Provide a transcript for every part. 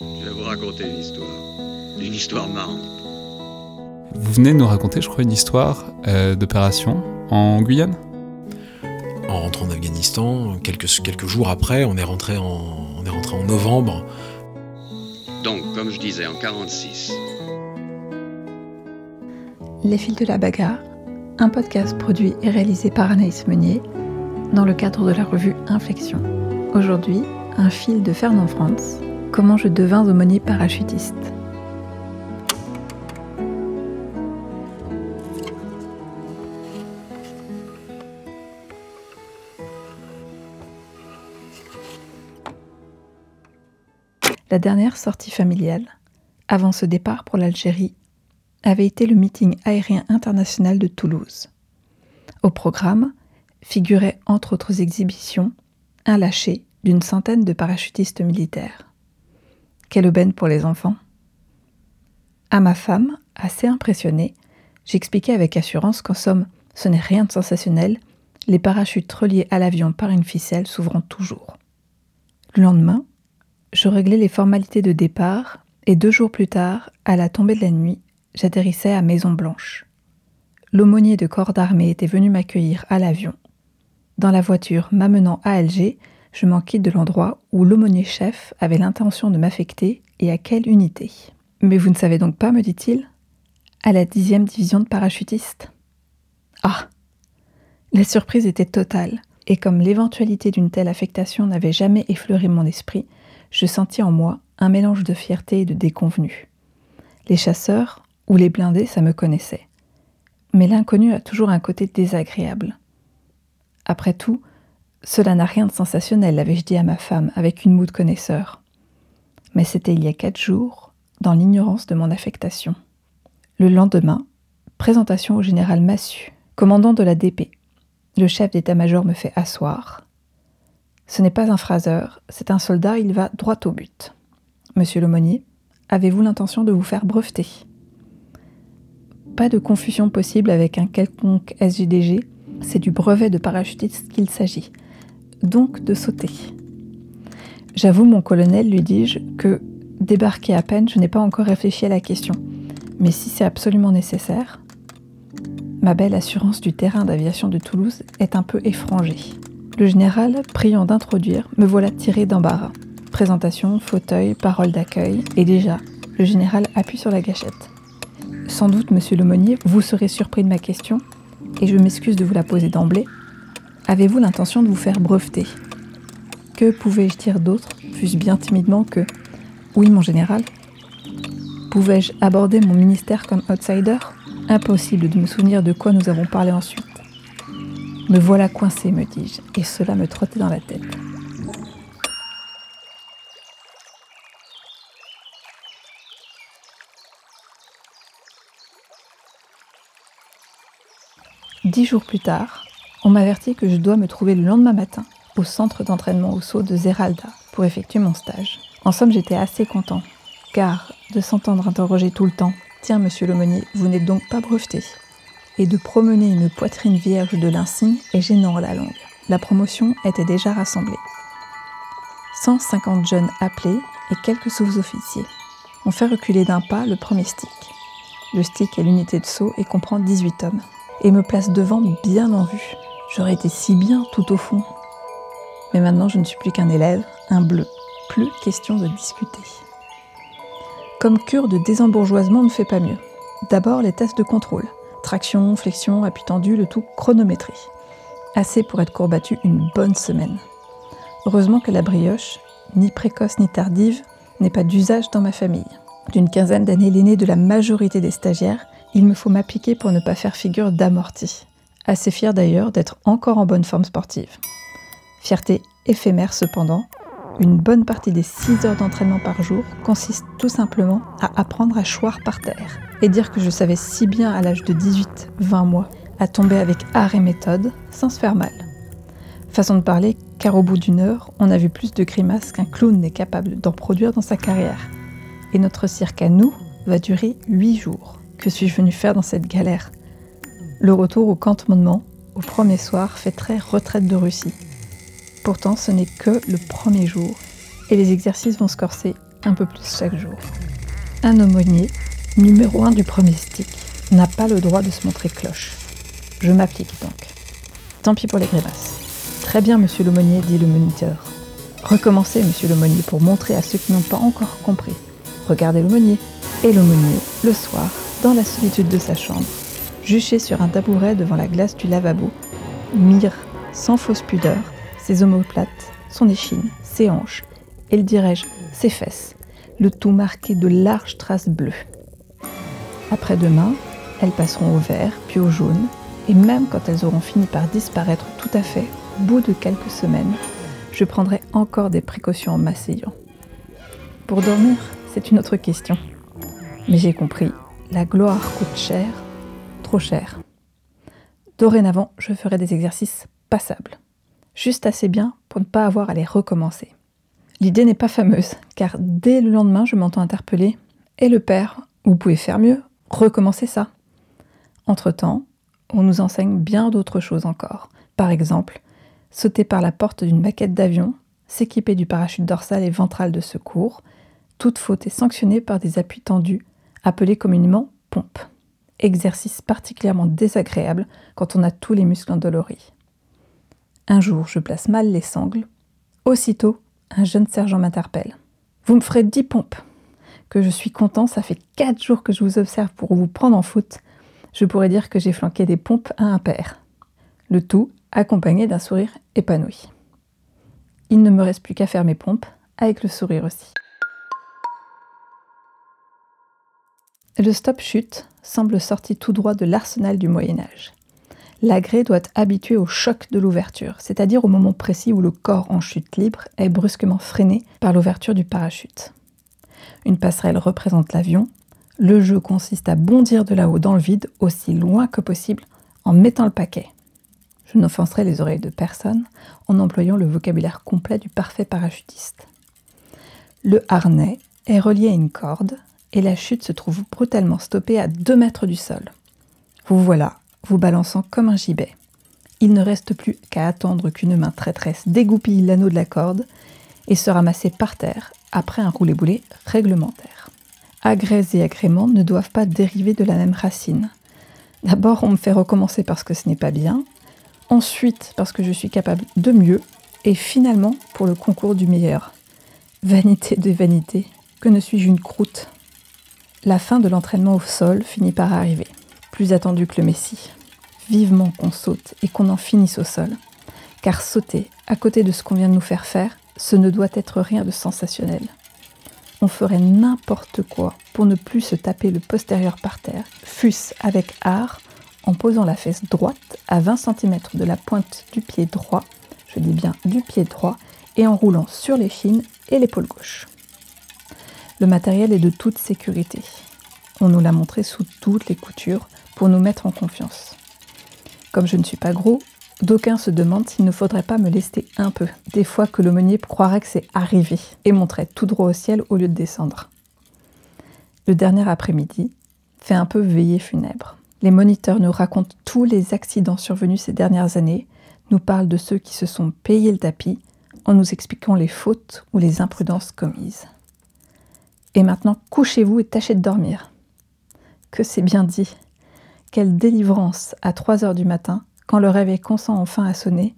Je vais vous raconter une histoire. Une histoire marrante. Vous venez de nous raconter, je crois, une histoire euh, d'opération en Guyane? En rentrant en Afghanistan, quelques, quelques jours après, on est, rentré en, on est rentré en novembre. Donc, comme je disais, en 46. Les fils de la bagarre, un podcast produit et réalisé par Anaïs Meunier dans le cadre de la revue Inflexion. Aujourd'hui, un fil de Fernand France, comment je devins aumônier parachutiste. La dernière sortie familiale, avant ce départ pour l'Algérie, avait été le meeting aérien international de Toulouse. Au programme figurait entre autres exhibitions un lâcher d'une centaine de parachutistes militaires. Quelle aubaine pour les enfants À ma femme, assez impressionnée, j'expliquais avec assurance qu'en somme, ce n'est rien de sensationnel, les parachutes reliés à l'avion par une ficelle s'ouvrant toujours. Le lendemain, je réglais les formalités de départ et deux jours plus tard, à la tombée de la nuit, j'atterrissais à Maison Blanche. L'aumônier de corps d'armée était venu m'accueillir à l'avion. Dans la voiture m'amenant à Alger, je m'en quitte de l'endroit où l'aumônier chef avait l'intention de m'affecter et à quelle unité. Mais vous ne savez donc pas, me dit-il À la dixième division de parachutistes. Ah La surprise était totale, et comme l'éventualité d'une telle affectation n'avait jamais effleuré mon esprit, je sentis en moi un mélange de fierté et de déconvenue. Les chasseurs ou les blindés, ça me connaissait. Mais l'inconnu a toujours un côté désagréable. Après tout, cela n'a rien de sensationnel, avais-je dit à ma femme avec une moue de connaisseur. Mais c'était il y a quatre jours, dans l'ignorance de mon affectation. Le lendemain, présentation au général Massu, commandant de la DP. Le chef d'état-major me fait asseoir. Ce n'est pas un phraseur, c'est un soldat, il va droit au but. Monsieur l'aumônier, avez-vous l'intention de vous faire breveter? Pas de confusion possible avec un quelconque SJDG, c'est du brevet de parachutiste qu'il s'agit donc de sauter. J'avoue, mon colonel, lui dis-je, que débarqué à peine, je n'ai pas encore réfléchi à la question. Mais si c'est absolument nécessaire, ma belle assurance du terrain d'aviation de Toulouse est un peu effrangée. Le général, priant d'introduire, me voilà tiré d'embarras. Présentation, fauteuil, parole d'accueil, et déjà, le général appuie sur la gâchette. Sans doute, monsieur l'aumônier, vous serez surpris de ma question, et je m'excuse de vous la poser d'emblée, Avez-vous l'intention de vous faire breveter? Que pouvais-je dire d'autre, fût-ce bien timidement que Oui, mon général? Pouvais-je aborder mon ministère comme outsider? Impossible de me souvenir de quoi nous avons parlé ensuite. Me voilà coincé, me dis-je, et cela me trottait dans la tête. Dix jours plus tard, on m'avertit que je dois me trouver le lendemain matin au centre d'entraînement au saut de Zeralda pour effectuer mon stage. En somme, j'étais assez content, car de s'entendre interroger tout le temps Tiens, monsieur l'aumônier, vous n'êtes donc pas breveté et de promener une poitrine vierge de l'insigne est gênant à la longue. La promotion était déjà rassemblée. 150 jeunes appelés et quelques sous-officiers. On fait reculer d'un pas le premier stick. Le stick est l'unité de saut et comprend 18 hommes. Et me place devant bien en vue. J'aurais été si bien tout au fond. Mais maintenant, je ne suis plus qu'un élève, un bleu. Plus question de discuter. Comme cure de désembourgeoisement ne fait pas mieux. D'abord les tests de contrôle. Traction, flexion, appui tendu, le tout chronométré. Assez pour être courbattu une bonne semaine. Heureusement que la brioche, ni précoce ni tardive, n'est pas d'usage dans ma famille. D'une quinzaine d'années l'aîné de la majorité des stagiaires, il me faut m'appliquer pour ne pas faire figure d'amorti assez fier d'ailleurs d'être encore en bonne forme sportive. Fierté éphémère cependant, une bonne partie des 6 heures d'entraînement par jour consiste tout simplement à apprendre à choir par terre et dire que je savais si bien à l'âge de 18-20 mois à tomber avec art et méthode sans se faire mal. Façon de parler, car au bout d'une heure, on a vu plus de grimaces qu'un clown n'est capable d'en produire dans sa carrière. Et notre cirque à nous va durer 8 jours. Que suis-je venu faire dans cette galère? Le retour au cantonnement, au premier soir, fait très retraite de Russie. Pourtant, ce n'est que le premier jour, et les exercices vont se corser un peu plus chaque jour. Un aumônier, numéro un du premier stick, n'a pas le droit de se montrer cloche. Je m'applique donc. Tant pis pour les grimaces. Très bien, monsieur l'aumônier, dit le moniteur. Recommencez, monsieur l'aumônier, pour montrer à ceux qui n'ont pas encore compris. Regardez l'aumônier. Et l'aumônier, le soir, dans la solitude de sa chambre, juché sur un tabouret devant la glace du lavabo, mire, sans fausse pudeur, ses omoplates, son échine, ses hanches, et le dirais-je, ses fesses, le tout marqué de larges traces bleues. Après-demain, elles passeront au vert, puis au jaune, et même quand elles auront fini par disparaître tout à fait, au bout de quelques semaines, je prendrai encore des précautions en m'asseyant. Pour dormir, c'est une autre question. Mais j'ai compris, la gloire coûte cher, trop cher. Dorénavant, je ferai des exercices passables, juste assez bien pour ne pas avoir à les recommencer. L'idée n'est pas fameuse, car dès le lendemain, je m'entends interpeller Et le père, vous pouvez faire mieux, recommencer ça. Entre-temps, on nous enseigne bien d'autres choses encore. Par exemple, sauter par la porte d'une maquette d'avion, s'équiper du parachute dorsal et ventral de secours, toute faute est sanctionnée par des appuis tendus, appelés communément pompes. Exercice particulièrement désagréable quand on a tous les muscles endoloris. Un jour, je place mal les sangles. Aussitôt, un jeune sergent m'interpelle. Vous me ferez dix pompes. Que je suis content, ça fait quatre jours que je vous observe pour vous prendre en foot. Je pourrais dire que j'ai flanqué des pompes à un père. Le tout accompagné d'un sourire épanoui. Il ne me reste plus qu'à faire mes pompes, avec le sourire aussi. Le stop-chute semble sorti tout droit de l'arsenal du Moyen Âge. L'agré doit être habitué au choc de l'ouverture, c'est-à-dire au moment précis où le corps en chute libre est brusquement freiné par l'ouverture du parachute. Une passerelle représente l'avion. Le jeu consiste à bondir de là-haut dans le vide aussi loin que possible en mettant le paquet. Je n'offenserai les oreilles de personne en employant le vocabulaire complet du parfait parachutiste. Le harnais est relié à une corde et la chute se trouve brutalement stoppée à 2 mètres du sol. Vous voilà, vous balançant comme un gibet. Il ne reste plus qu'à attendre qu'une main traîtresse dégoupille l'anneau de la corde et se ramasser par terre après un roulé-boulé réglementaire. Agrès et agréments ne doivent pas dériver de la même racine. D'abord, on me fait recommencer parce que ce n'est pas bien, ensuite parce que je suis capable de mieux, et finalement pour le concours du meilleur. Vanité de vanité, que ne suis-je une croûte? La fin de l'entraînement au sol finit par arriver, plus attendu que le Messie. Vivement qu'on saute et qu'on en finisse au sol, car sauter à côté de ce qu'on vient de nous faire faire, ce ne doit être rien de sensationnel. On ferait n'importe quoi pour ne plus se taper le postérieur par terre, fût-ce avec art, en posant la fesse droite à 20 cm de la pointe du pied droit, je dis bien du pied droit, et en roulant sur l'échine et l'épaule gauche. Le matériel est de toute sécurité. On nous l'a montré sous toutes les coutures pour nous mettre en confiance. Comme je ne suis pas gros, d'aucuns se demandent s'il ne faudrait pas me lester un peu, des fois que l'aumônier croirait que c'est arrivé et monterait tout droit au ciel au lieu de descendre. Le dernier après-midi fait un peu veillée funèbre. Les moniteurs nous racontent tous les accidents survenus ces dernières années, nous parlent de ceux qui se sont payés le tapis, en nous expliquant les fautes ou les imprudences commises. Et maintenant, couchez-vous et tâchez de dormir. Que c'est bien dit. Quelle délivrance à 3 heures du matin, quand le réveil consent enfin à sonner.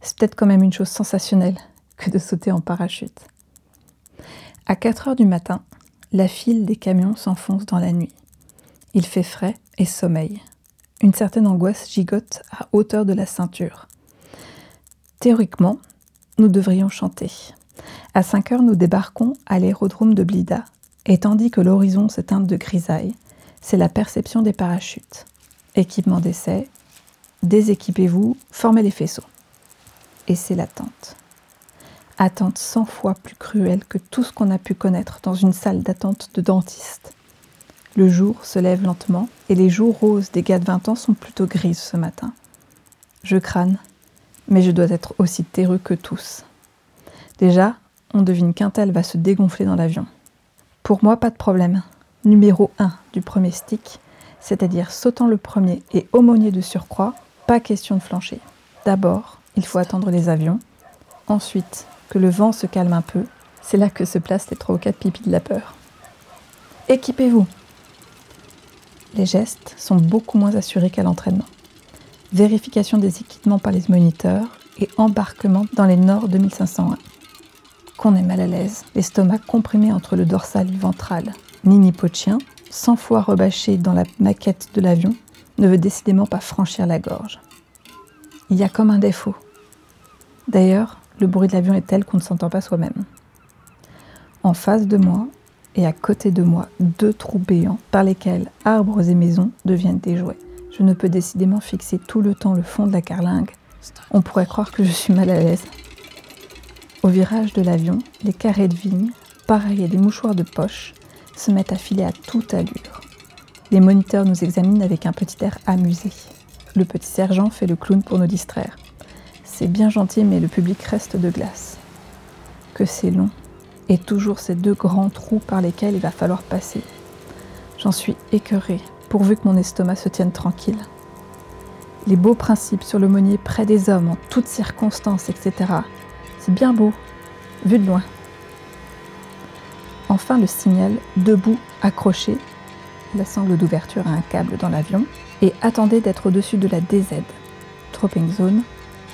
C'est peut-être quand même une chose sensationnelle que de sauter en parachute. À 4 heures du matin, la file des camions s'enfonce dans la nuit. Il fait frais et sommeil. Une certaine angoisse gigote à hauteur de la ceinture. Théoriquement, nous devrions chanter. À 5 heures, nous débarquons à l'aérodrome de Blida, et tandis que l'horizon se teinte de grisaille, c'est la perception des parachutes. Équipement d'essai, déséquipez-vous, formez les faisceaux. Et c'est l'attente. Attente cent fois plus cruelle que tout ce qu'on a pu connaître dans une salle d'attente de dentiste. Le jour se lève lentement et les joues roses des gars de 20 ans sont plutôt grises ce matin. Je crâne, mais je dois être aussi terreux que tous. Déjà, on devine qu'un tel va se dégonfler dans l'avion. Pour moi, pas de problème. Numéro 1 du premier stick, c'est-à-dire sautant le premier et aumônier de surcroît, pas question de flancher. D'abord, il faut attendre les avions. Ensuite, que le vent se calme un peu, C'est là que se placent les trois ou quatre pipis de la peur. Équipez-vous Les gestes sont beaucoup moins assurés qu'à l'entraînement. Vérification des équipements par les moniteurs et embarquement dans les Nord 2501. Qu'on est mal à l'aise, l'estomac comprimé entre le dorsal et le ventral. Nini chien, 100 fois rebâché dans la maquette de l'avion, ne veut décidément pas franchir la gorge. Il y a comme un défaut. D'ailleurs, le bruit de l'avion est tel qu'on ne s'entend pas soi-même. En face de moi et à côté de moi, deux trous béants par lesquels arbres et maisons deviennent des jouets. Je ne peux décidément fixer tout le temps le fond de la carlingue. On pourrait croire que je suis mal à l'aise. Au virage de l'avion, les carrés de vigne, pareils à des mouchoirs de poche, se mettent à filer à toute allure. Les moniteurs nous examinent avec un petit air amusé. Le petit sergent fait le clown pour nous distraire. C'est bien gentil, mais le public reste de glace. Que c'est long, et toujours ces deux grands trous par lesquels il va falloir passer. J'en suis écœurée, pourvu que mon estomac se tienne tranquille. Les beaux principes sur l'aumônier près des hommes en toutes circonstances, etc. C'est bien beau, vu de loin. Enfin le signal debout, accroché, la sangle d'ouverture à un câble dans l'avion, et attendez d'être au-dessus de la DZ, Tropping Zone,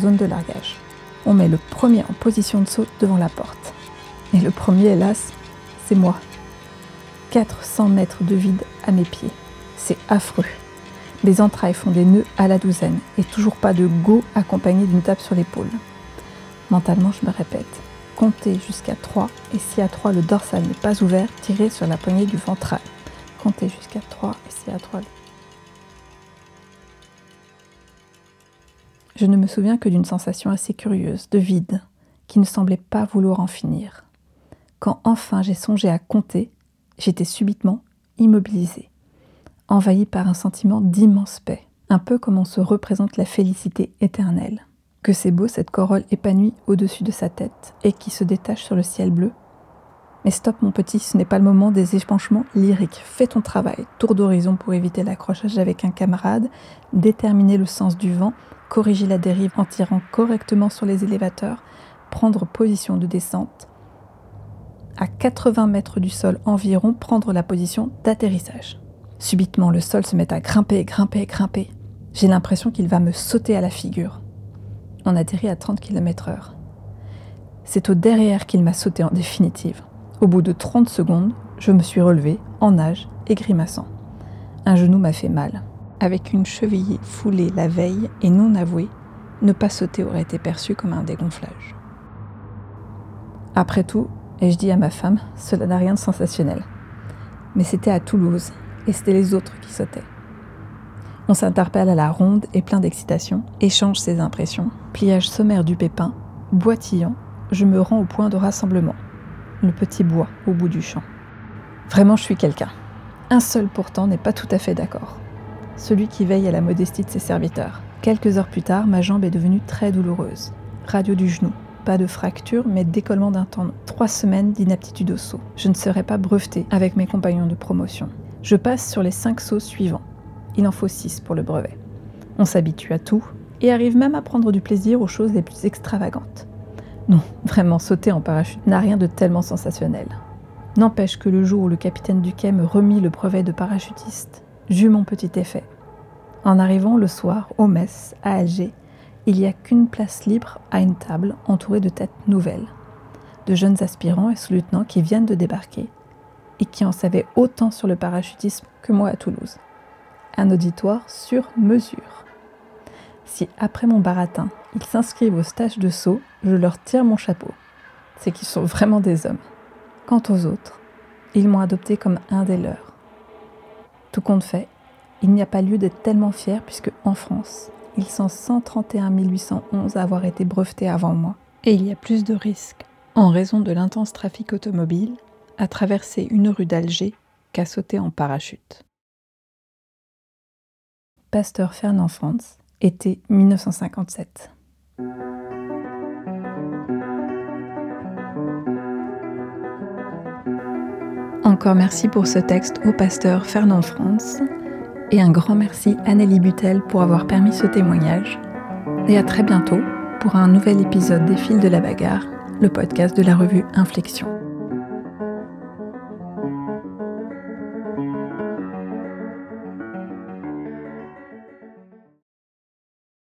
zone de largage. On met le premier en position de saut devant la porte. Et le premier, hélas, c'est moi. 400 mètres de vide à mes pieds. C'est affreux. Les entrailles font des nœuds à la douzaine et toujours pas de go accompagné d'une tape sur l'épaule. Mentalement, je me répète. Comptez jusqu'à 3 et si à 3 le dorsal n'est pas ouvert, tirez sur la poignée du ventral. Comptez jusqu'à 3 et si à 3 Je ne me souviens que d'une sensation assez curieuse, de vide, qui ne semblait pas vouloir en finir. Quand enfin j'ai songé à compter, j'étais subitement immobilisée, envahie par un sentiment d'immense paix, un peu comme on se représente la félicité éternelle. Que c'est beau cette corolle épanouie au-dessus de sa tête et qui se détache sur le ciel bleu. Mais stop mon petit, ce n'est pas le moment des épanchements lyriques. Fais ton travail, tour d'horizon pour éviter l'accrochage avec un camarade, déterminer le sens du vent, corriger la dérive en tirant correctement sur les élévateurs, prendre position de descente, à 80 mètres du sol environ, prendre la position d'atterrissage. Subitement, le sol se met à grimper, grimper, grimper. J'ai l'impression qu'il va me sauter à la figure. On atterrit à 30 km/h. C'est au derrière qu'il m'a sauté en définitive. Au bout de 30 secondes, je me suis relevé, en nage et grimaçant. Un genou m'a fait mal. Avec une cheville foulée la veille et non avouée, ne pas sauter aurait été perçu comme un dégonflage. Après tout, et je dis à ma femme, cela n'a rien de sensationnel. Mais c'était à Toulouse, et c'était les autres qui sautaient. On s'interpelle à la ronde et plein d'excitation, échange ses impressions, pliage sommaire du pépin, boitillant, je me rends au point de rassemblement, le petit bois au bout du champ. Vraiment, je suis quelqu'un. Un seul pourtant n'est pas tout à fait d'accord. Celui qui veille à la modestie de ses serviteurs. Quelques heures plus tard, ma jambe est devenue très douloureuse. Radio du genou, pas de fracture, mais décollement d'un tendon. Trois semaines d'inaptitude au saut. Je ne serai pas brevetée avec mes compagnons de promotion. Je passe sur les cinq sauts suivants. Il en faut six pour le brevet. On s'habitue à tout et arrive même à prendre du plaisir aux choses les plus extravagantes. Non, vraiment, sauter en parachute n'a rien de tellement sensationnel. N'empêche que le jour où le capitaine Duquet me remit le brevet de parachutiste, j'eus mon petit effet. En arrivant le soir au Metz, à Alger, il n'y a qu'une place libre à une table entourée de têtes nouvelles, de jeunes aspirants et sous-lieutenants qui viennent de débarquer et qui en savaient autant sur le parachutisme que moi à Toulouse. Un auditoire sur mesure. Si après mon baratin, ils s'inscrivent au stage de saut, je leur tire mon chapeau. C'est qu'ils sont vraiment des hommes. Quant aux autres, ils m'ont adopté comme un des leurs. Tout compte fait, il n'y a pas lieu d'être tellement fier puisque en France, ils sont 131 811 à avoir été brevetés avant moi. Et il y a plus de risques, en raison de l'intense trafic automobile, à traverser une rue d'Alger qu'à sauter en parachute. Pasteur Fernand France, été 1957. Encore merci pour ce texte au pasteur Fernand France et un grand merci à Nelly Butel pour avoir permis ce témoignage. Et à très bientôt pour un nouvel épisode des fils de la bagarre, le podcast de la revue Inflexion.